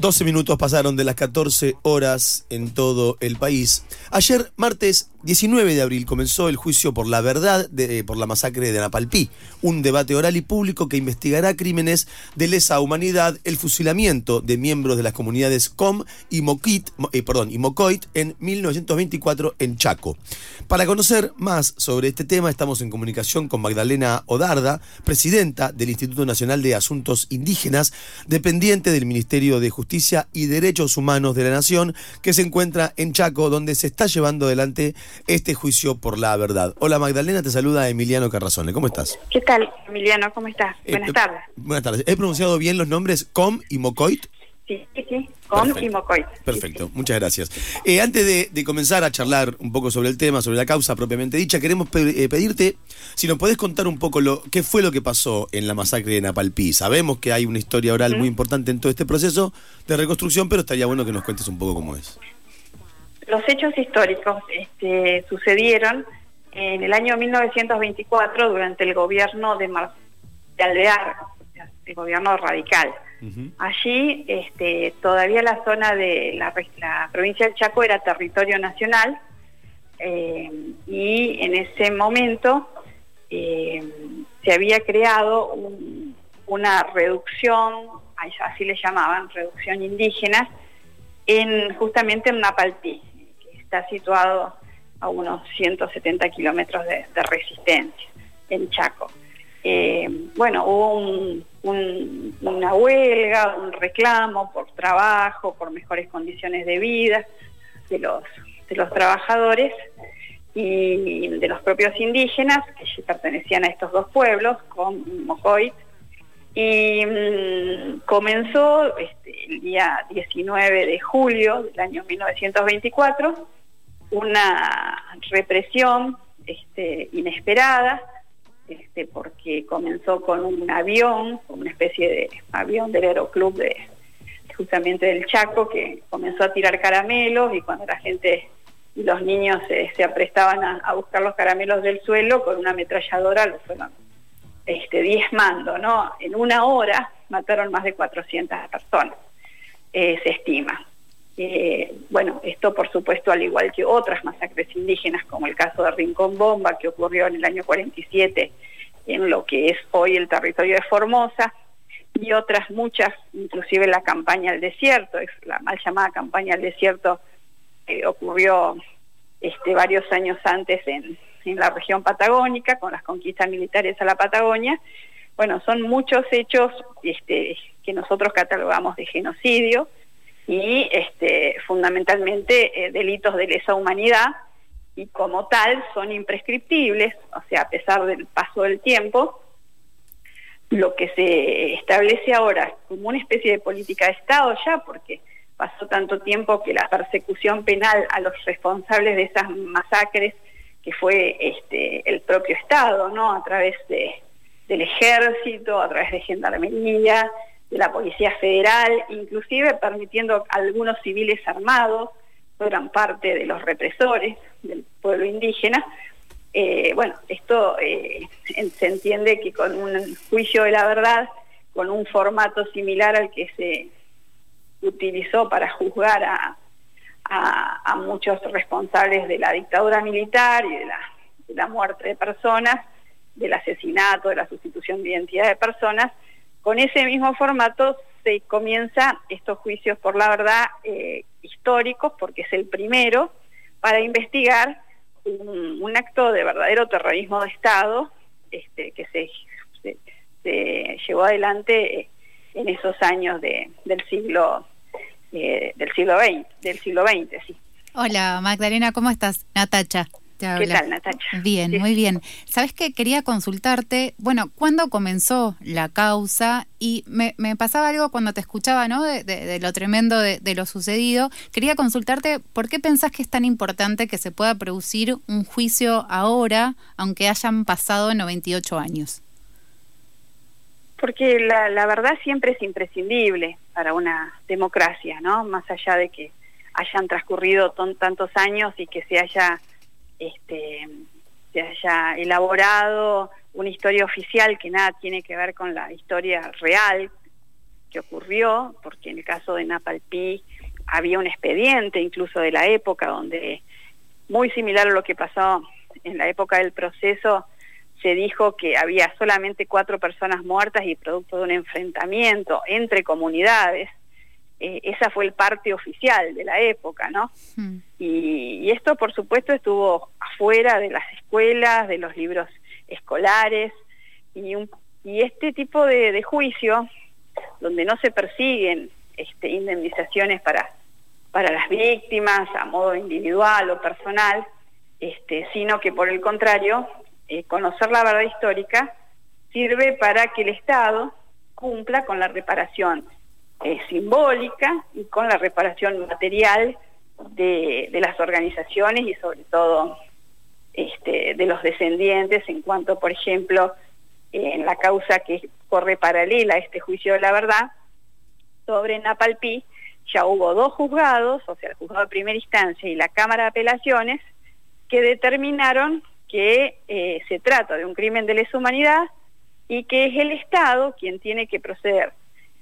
12 minutos pasaron de las 14 horas en todo el país. Ayer, martes 19 de abril, comenzó el juicio por la verdad de, por la masacre de Anapalpí, un debate oral y público que investigará crímenes de lesa humanidad, el fusilamiento de miembros de las comunidades Com y, eh, perdón, y Mocoit en 1924 en Chaco. Para conocer más sobre este tema, estamos en comunicación con Magdalena Odarda, presidenta del Instituto Nacional de Asuntos Indígenas, dependiente del Ministerio de Justicia y Derechos Humanos de la Nación, que se encuentra en Chaco, donde se está llevando adelante este juicio por la verdad. Hola Magdalena, te saluda Emiliano Carrazone. ¿Cómo estás? ¿Qué tal, Emiliano? ¿Cómo estás? Eh, buenas tardes. Buenas tardes. ¿He pronunciado bien los nombres Com y Mocoit? Sí, sí, sí. Com y Mocoit. Perfecto, muchas gracias. Eh, antes de, comenzar a charlar un poco sobre el tema, sobre la causa propiamente dicha, queremos eh, pedirte si nos podés contar un poco lo qué fue lo que pasó en la masacre de Napalpí. Sabemos que hay una historia oral muy importante en todo este proceso de reconstrucción, pero estaría bueno que nos cuentes un poco cómo es los hechos históricos este, sucedieron en el año 1924 durante el gobierno de, Mar de Alvear, el gobierno radical. Allí este, todavía la zona de la, provincia del Chaco era territorio nacional eh, y en ese momento eh, se había creado una reducción, así le llamaban, reducción indígena, en, justamente en Napalpí está situado a unos 170 kilómetros de, resistencia en Chaco. Eh, bueno, hubo una huelga, un reclamo por trabajo, por mejores condiciones de vida de los, de los trabajadores y de los propios indígenas que pertenecían a estos dos pueblos, con Mojoit, y mm, comenzó este, el día 19 de julio del año 1924 una represión este, inesperada, este, porque comenzó con un avión, una especie de avión del aeroclub de justamente del Chaco, que comenzó a tirar caramelos y cuando la gente y los niños se aprestaban a, buscar los caramelos del suelo, con una ametralladora los fueron este, diezmando, ¿no? En una hora mataron más de 400 personas, eh, se estima. Eh, bueno, esto por supuesto al igual que otras masacres indígenas, como el caso de Rincón Bomba, que ocurrió en el año 47 en lo que es hoy el territorio de Formosa, y otras muchas, inclusive la campaña del desierto, es la mal llamada campaña del desierto, que ocurrió este, varios años antes en, en la región patagónica, con las conquistas militares a la Patagonia. Bueno, son muchos hechos este, que nosotros catalogamos de genocidio, y este, fundamentalmente eh, delitos de lesa humanidad y como tal son imprescriptibles, o sea, a pesar del paso del tiempo, lo que se establece ahora como una especie de política de Estado ya, porque pasó tanto tiempo que la persecución penal a los responsables de esas masacres, que fue este, el propio Estado, ¿no? A través de, del ejército, a través de gendarmería, de la Policía Federal, inclusive permitiendo a algunos civiles armados, fueran parte de los represores del pueblo indígena. Eh, bueno, esto eh, se entiende que con un juicio de la verdad, con un formato similar al que se utilizó para juzgar a, muchos responsables de la dictadura militar y de la, de la muerte de personas, del asesinato, de la sustitución de identidad de personas, con ese mismo formato se comienza estos juicios por la verdad eh, históricos, porque es el primero, para investigar un, acto de verdadero terrorismo de Estado este, que se, llevó adelante en esos años del siglo eh, del siglo XX, del siglo XX, sí. Hola Magdalena, ¿cómo estás? Natacha. ¿Qué tal, Natacha? Bien, muy bien. Sabes que quería consultarte, bueno, ¿cuándo comenzó la causa? Y me, pasaba algo cuando te escuchaba, ¿no? De, lo tremendo de, lo sucedido. Quería consultarte, ¿por qué pensás que es tan importante que se pueda producir un juicio ahora, aunque hayan pasado 98 años? Porque la, la verdad siempre es imprescindible para una democracia, ¿no? Más allá de que hayan transcurrido tantos años y que se haya este, se haya elaborado una historia oficial que nada tiene que ver con la historia real que ocurrió, porque en el caso de Napalpí había un expediente incluso de la época donde, muy similar a lo que pasó en la época del proceso, se dijo que había solamente cuatro personas muertas y producto de un enfrentamiento entre comunidades eh, esa fue el parte oficial de la época, ¿no? Hmm. Y, esto, por supuesto, estuvo afuera de las escuelas, de los libros escolares, y, y este tipo de, juicio, donde no se persiguen este, indemnizaciones para, para las víctimas a modo individual o personal, este, sino que por el contrario, eh, conocer la verdad histórica sirve para que el Estado cumpla con la reparación eh, simbólica y con la reparación material de, las organizaciones y sobre todo este, de los descendientes en cuanto, por ejemplo, en la causa que corre paralela a este juicio de la verdad sobre Napalpí, ya hubo dos juzgados, o sea, el juzgado de primera instancia y la Cámara de Apelaciones, que determinaron que eh, se trata de un crimen de lesa humanidad y que es el Estado quien tiene que proceder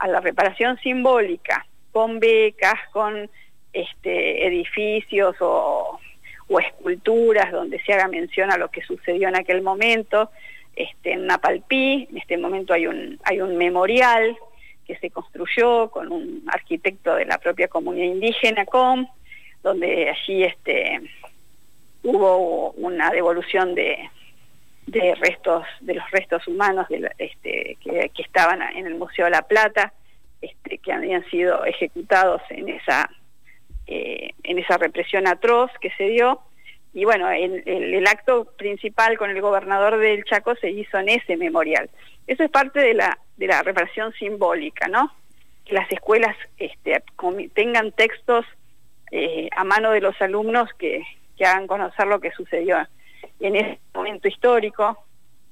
a la reparación simbólica con becas, con este, edificios o, esculturas donde se haga mención a lo que sucedió en aquel momento. Este, en Napalpí, en este momento hay un, hay un memorial que se construyó con un arquitecto de la propia comunidad indígena, COM, donde allí este, hubo una devolución de, de restos de los restos humanos este, que, estaban en el Museo de la Plata este, que habían sido ejecutados en esa eh, en esa represión atroz que se dio. Y bueno el, el, acto principal con el gobernador del Chaco se hizo en ese memorial. Eso es parte de la de la reparación simbólica no que las escuelas este, tengan textos eh, a mano de los alumnos que, que hagan conocer lo que sucedió en ese momento histórico.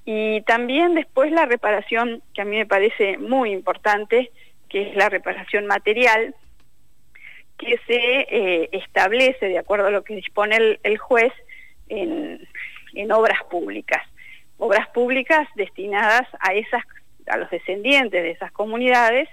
Y también después la reparación, que a mí me parece muy importante, que es la reparación material, que se eh, establece, de acuerdo a lo que dispone el, juez, en, en, obras públicas. Obras públicas destinadas a, esas, a los descendientes de esas comunidades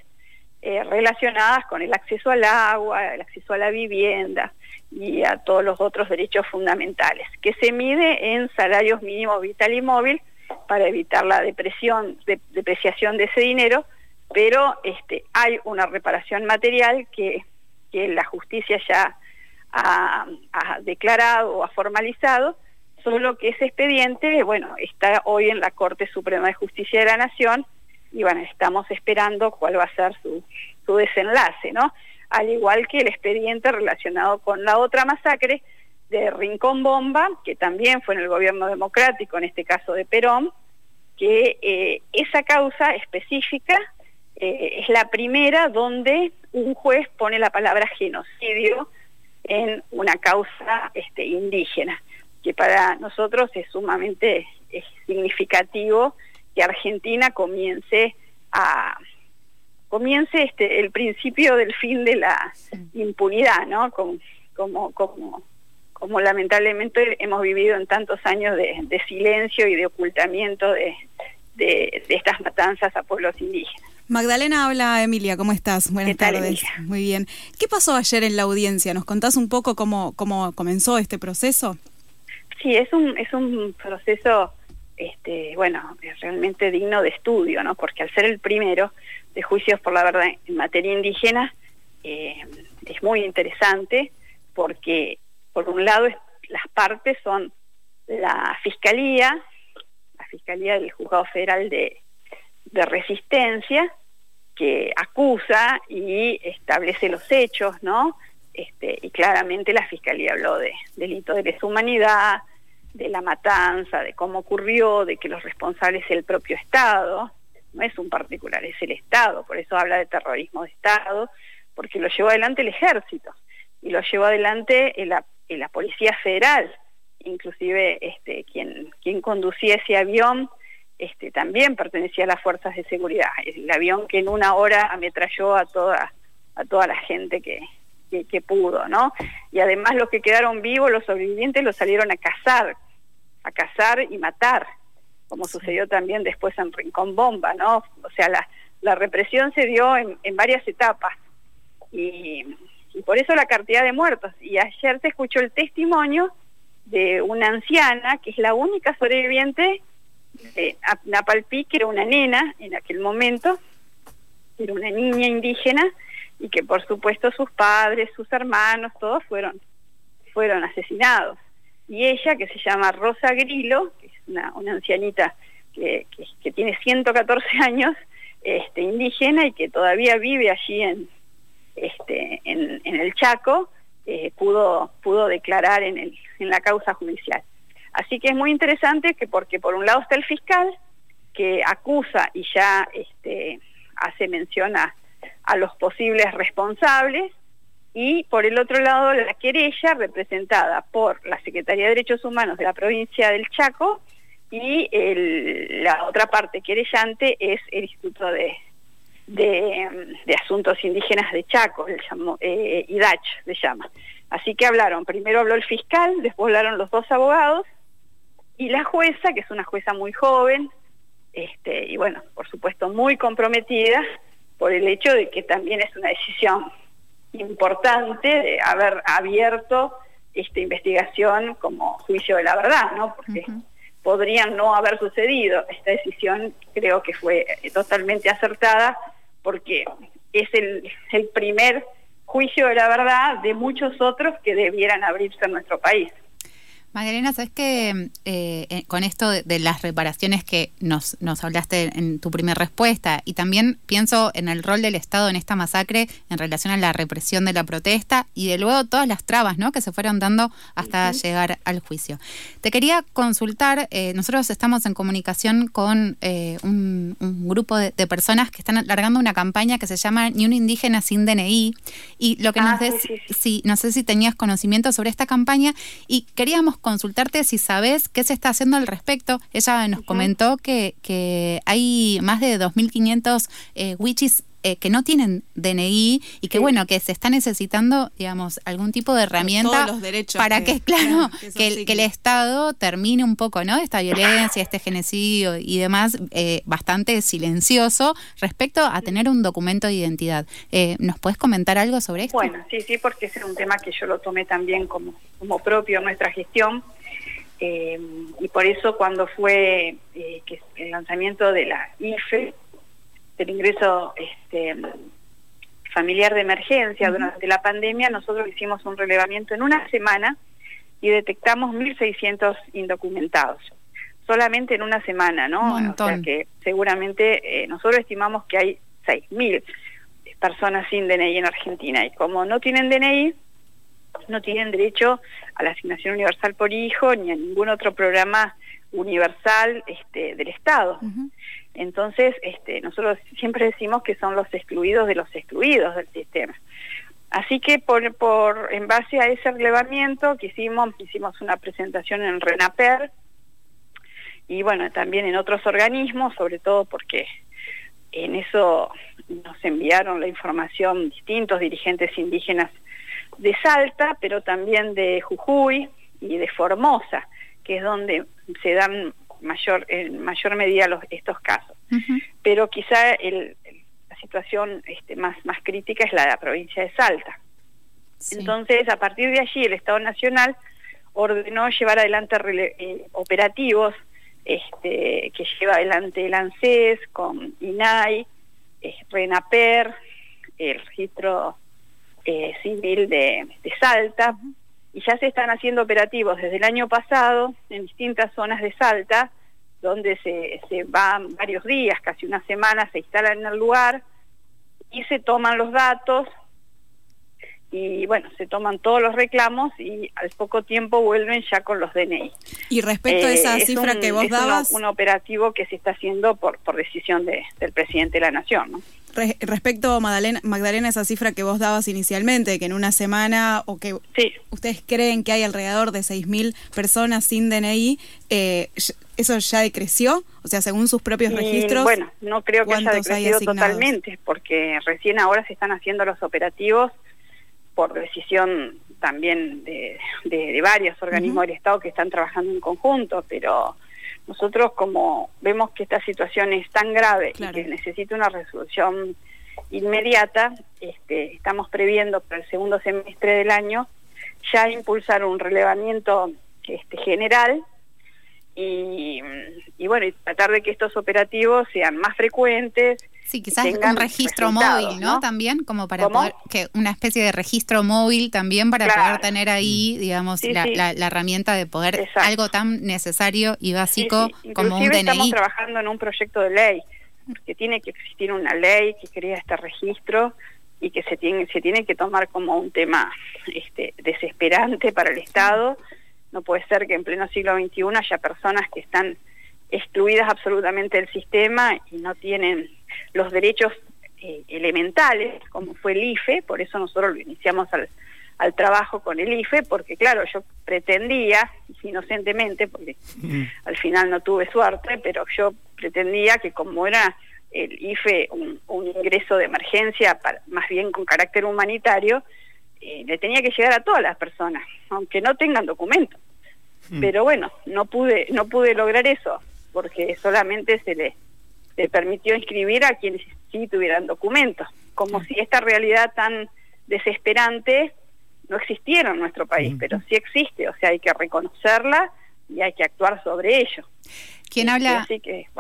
eh, relacionadas con el acceso al agua, el acceso a la vivienda, y a todos los otros derechos fundamentales, que se mide en salarios mínimos vital y móvil para evitar la depresión, depreciación de ese dinero, pero este, hay una reparación material que, que la justicia ya ha, ha, declarado o ha formalizado, solo que ese expediente, bueno, está hoy en la Corte Suprema de Justicia de la Nación y bueno, estamos esperando cuál va a ser su, su desenlace, ¿no? Al igual que el expediente relacionado con la otra masacre de Rincón Bomba, que también fue en el gobierno democrático, en este caso de Perón, que eh, esa causa específica eh, es la primera donde un juez pone la palabra genocidio en una causa este, indígena, que para nosotros es sumamente significativo que Argentina comience a comience este el principio del fin de la impunidad, ¿no? Como, como, como, como lamentablemente hemos vivido en tantos años de, silencio y de ocultamiento de, de, estas matanzas a pueblos indígenas. Magdalena habla Emilia, ¿cómo estás? Buenas tardes. Muy bien. ¿Qué pasó ayer en la audiencia? ¿Nos contás un poco cómo, cómo comenzó este proceso? Sí, es un, es un proceso este, bueno, es realmente digno de estudio, ¿no? Porque al ser el primero de juicios por la verdad en materia indígena, eh, es muy interesante porque, por un lado, las partes son la Fiscalía, la Fiscalía del Juzgado Federal de, de Resistencia, que acusa y establece los hechos, ¿no? Este, y claramente la Fiscalía habló de delito de lesa humanidad, de la matanza, de cómo ocurrió, de que los responsables es el propio Estado, no es un particular, es el Estado, por eso habla de terrorismo de Estado, porque lo llevó adelante el ejército y lo llevó adelante la, la Policía Federal, inclusive este, quien, quien conducía ese avión este, también pertenecía a las fuerzas de seguridad, el avión que en una hora ametralló a toda, a toda la gente que, que, pudo, ¿no? Y además los que quedaron vivos, los sobrevivientes, los salieron a cazar, a cazar y matar, como sucedió también después en Rincón Bomba, ¿no? O sea, la, la represión se dio en, en varias etapas y, y, por eso la cantidad de muertos. Y ayer se escuchó el testimonio de una anciana que es la única sobreviviente de Napalpí, que era una nena en aquel momento, era una niña indígena y que por supuesto sus padres, sus hermanos, todos fueron, fueron asesinados. Y ella, que se llama Rosa es una, ancianita que, tiene 114 años, este, indígena y que todavía vive allí en, este, el Chaco, eh, pudo, pudo declarar en, el, en la causa judicial. Así que es muy interesante que porque por un lado está el fiscal que acusa y ya este, hace mención a, a los posibles responsables y por el otro lado la querella representada por la Secretaría de Derechos Humanos de la provincia del Chaco y la otra parte querellante es el Instituto de, de, Asuntos Indígenas de Chaco, el llamo, eh, IDACH se llama. Así que hablaron, primero habló el fiscal, después hablaron los dos abogados y la jueza, que es una jueza muy joven, este, y bueno, por supuesto muy comprometida, por el hecho de que también es una decisión importante de haber abierto esta investigación como juicio de la verdad, ¿no? Porque podrían no haber sucedido. Esta decisión creo que fue eh, totalmente acertada porque es el, el primer juicio de la verdad de muchos otros que debieran abrirse en nuestro país. Magdalena, sabes que eh, eh, con esto de, las reparaciones que nos, nos hablaste en tu primera respuesta, y también pienso en el rol del Estado en esta masacre en relación a la represión de la protesta y de luego todas las trabas ¿no? que se fueron dando hasta llegar al juicio. Te quería consultar, eh, nosotros estamos en comunicación con un, grupo de, personas que están largando una campaña que se llama Ni un indígena sin DNI, y lo que nos ah, des, sí, no sé si tenías conocimiento sobre esta campaña, y queríamos consultarte si sabes qué se está haciendo al respecto. Ella nos comentó que, que hay más de 2.500 eh, witches eh, que no tienen DNI y que bueno, que se está necesitando, digamos, algún tipo de herramienta para que, claro, que, el, Estado termine un poco, ¿no? Esta violencia, este genocidio y demás, eh, bastante silencioso respecto a tener un documento de identidad. Eh, ¿Nos puedes comentar algo sobre esto? Bueno, sí, sí, porque es un tema que yo lo tomé también como, como propio nuestra gestión. y por eso cuando fue que el lanzamiento de la IFE, del ingreso este, familiar de emergencia durante la pandemia, nosotros hicimos un relevamiento en una semana y detectamos 1.600 indocumentados. Solamente en una semana, ¿no? O sea que seguramente eh, nosotros estimamos que hay 6.000 personas sin DNI en Argentina y como no tienen DNI, no tienen derecho a la asignación universal por hijo ni a ningún otro programa universal este, del Estado. Entonces, este, nosotros siempre decimos que son los excluidos de los excluidos del sistema. Así que por, por en base a ese relevamiento que hicimos, hicimos una presentación en RENAPER y bueno, también en otros organismos, sobre todo porque en eso nos enviaron la información distintos dirigentes indígenas de Salta, pero también de Jujuy y de Formosa, que es donde se dan mayor en mayor medida los, estos casos. Pero quizá el, la situación este, más, más crítica es la de la provincia de Salta. Entonces, a partir de allí, el Estado Nacional ordenó llevar adelante eh, operativos este, que lleva adelante el ANSES con INAI, eh, RENAPER, el registro eh, civil de, de Salta, y ya se están haciendo operativos desde el año pasado en distintas zonas de Salta, donde se, se van varios días, casi una semana, se instalan en el lugar y se toman los datos y bueno, se toman todos los reclamos y al poco tiempo vuelven ya con los DNI. Y respecto a esa eh, cifra que vos dabas... un operativo que se está haciendo por, por decisión de, del presidente de la Nación, ¿no? Respecto, Magdalena, Magdalena, esa cifra que vos dabas inicialmente, que en una semana o que ustedes creen que hay alrededor de 6.000 personas sin DNI, eh, ¿eso ya decreció? O sea, según sus propios registros. Bueno, no creo que haya decrecido totalmente, porque recién ahora se están haciendo los operativos por decisión también de, de, varios organismos del Estado que están trabajando en conjunto, pero nosotros como vemos que esta situación es tan grave y que necesita una resolución inmediata, este, estamos previendo para el segundo semestre del año ya impulsar un relevamiento este, general y, y bueno, y tratar de que estos operativos sean más frecuentes, Sí, quizás un registro móvil, ¿no? También, como para poder, que una especie de registro móvil también para poder tener ahí, digamos, la, La, herramienta de poder, algo tan necesario y básico como un DNI. estamos trabajando en un proyecto de ley, que tiene que existir una ley que crea este registro y que se tiene, se tiene que tomar como un tema este, desesperante para el Estado. No puede ser que en pleno siglo XXI haya personas que están excluidas absolutamente del sistema y no tienen los derechos eh, elementales, como fue el IFE, por eso nosotros lo iniciamos al, al trabajo con el IFE, porque claro, yo pretendía, inocentemente, porque mm. al final no tuve suerte, pero yo pretendía que como era el IFE un, ingreso de emergencia, para, más bien con carácter humanitario, eh, le tenía que llegar a todas las personas, aunque no tengan documentos. Mm. Pero bueno, no pude, no pude lograr eso, porque solamente se le le permitió inscribir a quienes sí tuvieran documentos, como si esta realidad tan desesperante no existiera en nuestro país, pero sí existe, o sea, hay que reconocerla y hay que actuar sobre ello. Quien habla,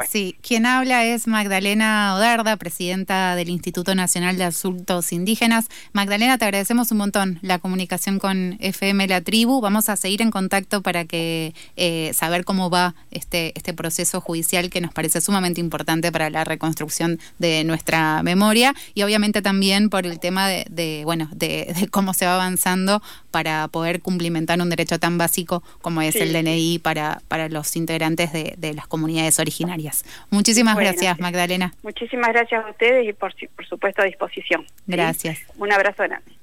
sí, quien habla es Magdalena Odarda, presidenta del Instituto Nacional de Asuntos Indígenas. Magdalena, te agradecemos un montón la comunicación con FM La Tribu. Vamos a seguir en contacto para que eh, saber cómo va este, este proceso judicial que nos parece sumamente importante para la reconstrucción de nuestra memoria y obviamente también por el tema de, bueno, de, cómo se va avanzando para poder cumplimentar un derecho tan básico como es el DNI para, para los integrantes de, de las comunidades originarias. Muchísimas gracias, Magdalena. Muchísimas gracias a ustedes y por, por supuesto a disposición. Gracias. Un abrazo grande.